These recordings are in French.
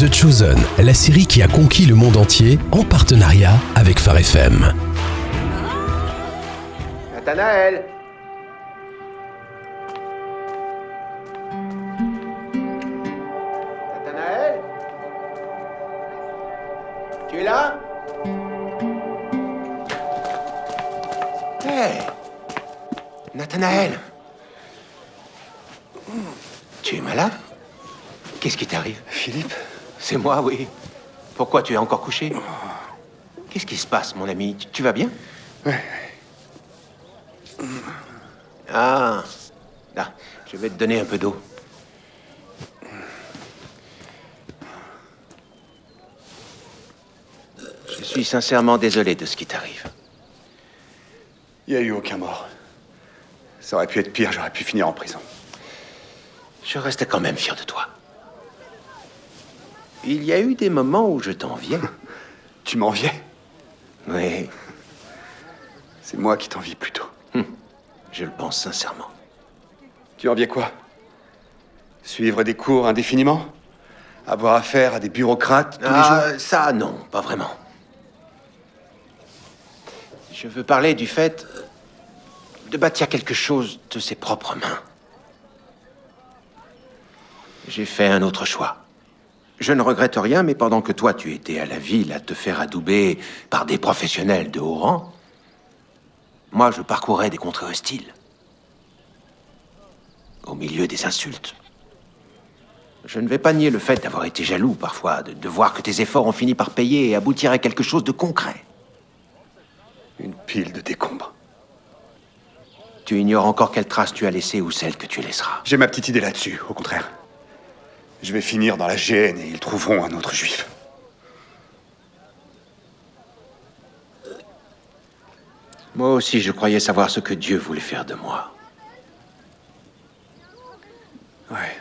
The Chosen, la série qui a conquis le monde entier en partenariat avec Phare FM. Nathanaël. Nathanaël. Tu es là? Hé Nathanaël. Tu es malade? Qu'est-ce qui t'arrive? Philippe C'est moi, oui. Pourquoi tu es encore couché? Qu'est-ce qui se passe, mon ami? Tu- Tu vas bien? Ouais. Ah. Là, je vais te donner un peu d'eau. Je suis sincèrement désolé de ce qui t'arrive. Il n'y a eu aucun mort. Ça aurait pu être pire, j'aurais pu finir en prison. Je reste quand même fier de toi. Il y a eu des moments où je t'enviais. Tu m'enviais Oui, C'est moi qui t'envie plutôt. je le pense sincèrement. Tu enviais quoi? Suivre des cours indéfiniment? Avoir affaire à des bureaucrates tous les jours? Ah, ça, non, pas vraiment. Je veux parler du fait de bâtir quelque chose de ses propres mains. J'ai fait un autre choix. Je ne regrette rien, mais pendant que toi tu étais à la ville à te faire adouber par des professionnels de haut rang, moi je parcourais des contrées hostiles. Au milieu des insultes. Je ne vais pas nier le fait d'avoir été jaloux parfois, de, de voir que tes efforts ont fini par payer et aboutir à quelque chose de concret. Une pile de décombres. Tu ignores encore quelle trace tu as laissée ou celle que tu laisseras. J'ai ma petite idée là-dessus, au contraire. Je vais finir dans la GN et ils trouveront un autre juif. Moi aussi, je croyais savoir ce que Dieu voulait faire de moi. Ouais.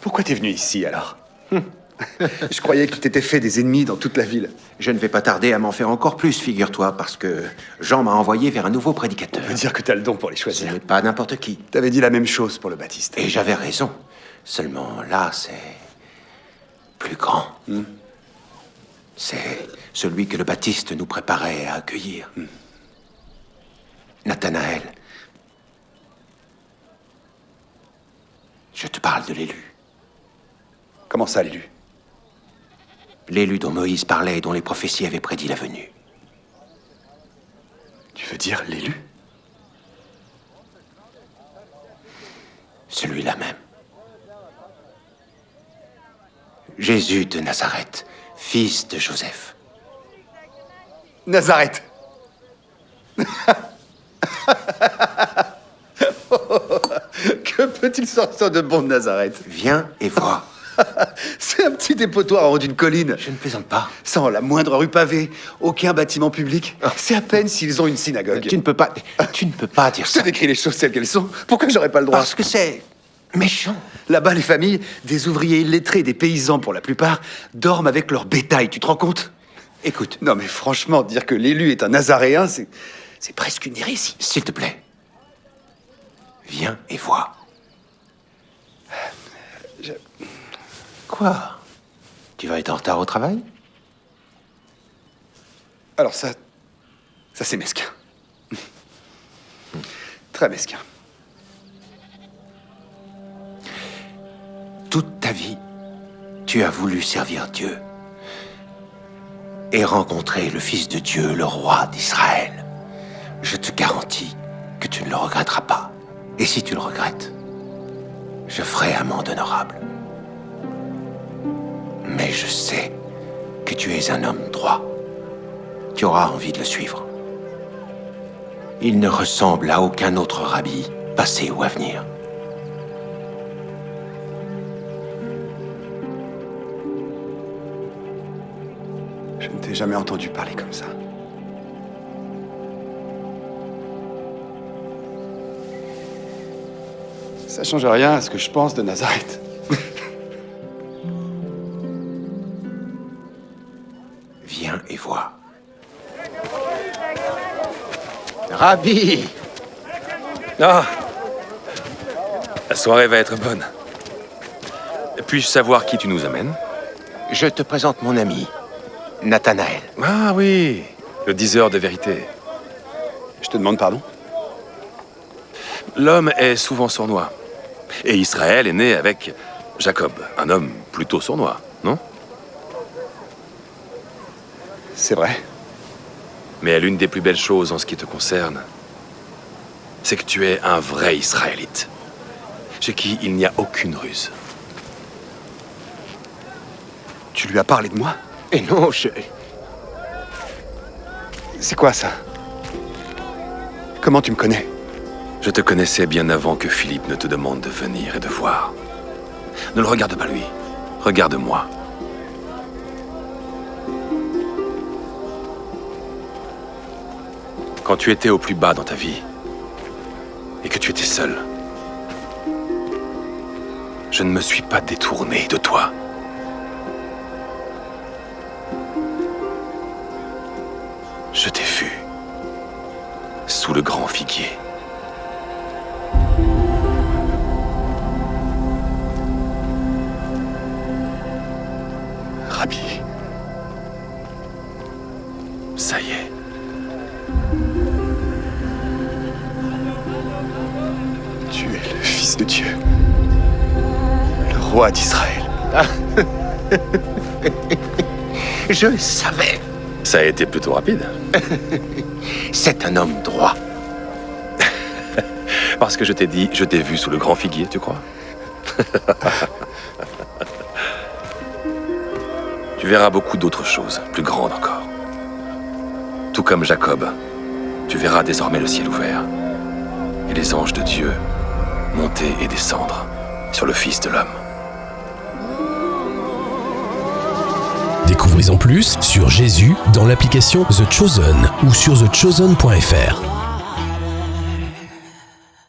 Pourquoi t'es venu ici alors? Je croyais que tu t'étais fait des ennemis dans toute la ville. Je ne vais pas tarder à m'en faire encore plus, figure-toi, parce que Jean m'a envoyé vers un nouveau prédicateur. Ça veut dire que t'as le don pour les Ce choisir. n'est pas n'importe qui. T'avais dit la même chose pour le Baptiste. Et j'avais raison. Seulement là, c'est plus grand. C'est celui que le Baptiste nous préparait à accueillir. Nathanaël. Je te parle de l'élu. Comment ça, l'élu? L'élu dont Moïse parlait et dont les prophéties avaient prédit la venue. Tu veux dire l'élu? Celui-là même. Jésus de Nazareth, fils de Joseph. Nazareth Que peut-il sortir de bon de Nazareth? Viens et vois. C'est un petit dépotoir en haut d'une colline, Je ne plaisante pas. sans la moindre rue pavée, aucun bâtiment public. C'est à peine s'ils ont une synagogue. Tu ne peux pas. Tu ne peux pas dire Je te ça. décris les choses telles qu'elles sont. Pourquoi j'aurais pas le droit? Parce que c'est méchant. Là-bas, les familles, des ouvriers illettrés, des paysans pour la plupart, dorment avec leur bétail. Tu te rends compte? Écoute, Non, mais franchement, dire que l'élu est un nazaréen, c'est. C'est presque une hérésie. s'il te plaît. Viens et vois. Quoi Tu vas être en retard au travail? Alors, ça. Ça, c'est mesquin. Très mesquin. Toute ta vie, tu as voulu servir Dieu et rencontrer le Fils de Dieu, le roi d'Israël. Je te garantis que tu ne le regretteras pas. Et si tu le regrettes, je ferai amende honorable. Je sais que tu es un homme droit. Tu auras envie de le suivre. Il ne ressemble à aucun autre rabbi, passé ou à venir. Je ne t'ai jamais entendu parler comme ça. Ça change rien à ce que je pense de Nazareth. Rabbi Ah La soirée va être bonne. Puis-je savoir qui tu nous amènes? Je te présente mon ami, Nathanaël. Ah oui, le diseur de vérité. Je te demande pardon? L'homme est souvent sournois. Et Israël est né avec Jacob, un homme plutôt sournois, non? C'est vrai. Mais l'une des plus belles choses en ce qui te concerne, c'est que tu es un vrai Israélite, chez qui il n'y a aucune ruse. Tu lui as parlé de moi? Et non, je... C'est quoi ça? Comment tu me connais? Je te connaissais bien avant que Philippe ne te demande de venir et de voir. Ne le regarde pas lui, regarde-moi. Quand tu étais au plus bas dans ta vie, et que tu étais seul, je ne me suis pas détourné de toi. Je t'ai vu sous le grand figuier. Rabbi. Ça y est. Fils de Dieu. Le roi d'Israël. Je le savais. Ça a été plutôt rapide. C'est un homme droit. Parce que je t'ai dit, je t'ai vu sous le grand figuier, tu crois? Tu verras beaucoup d'autres choses, plus grandes encore. Tout comme Jacob, tu verras désormais le ciel ouvert et les anges de Dieu monter et descendre sur le Fils de l'homme. Découvrez en plus sur Jésus dans l'application The Chosen ou sur thechosen.fr.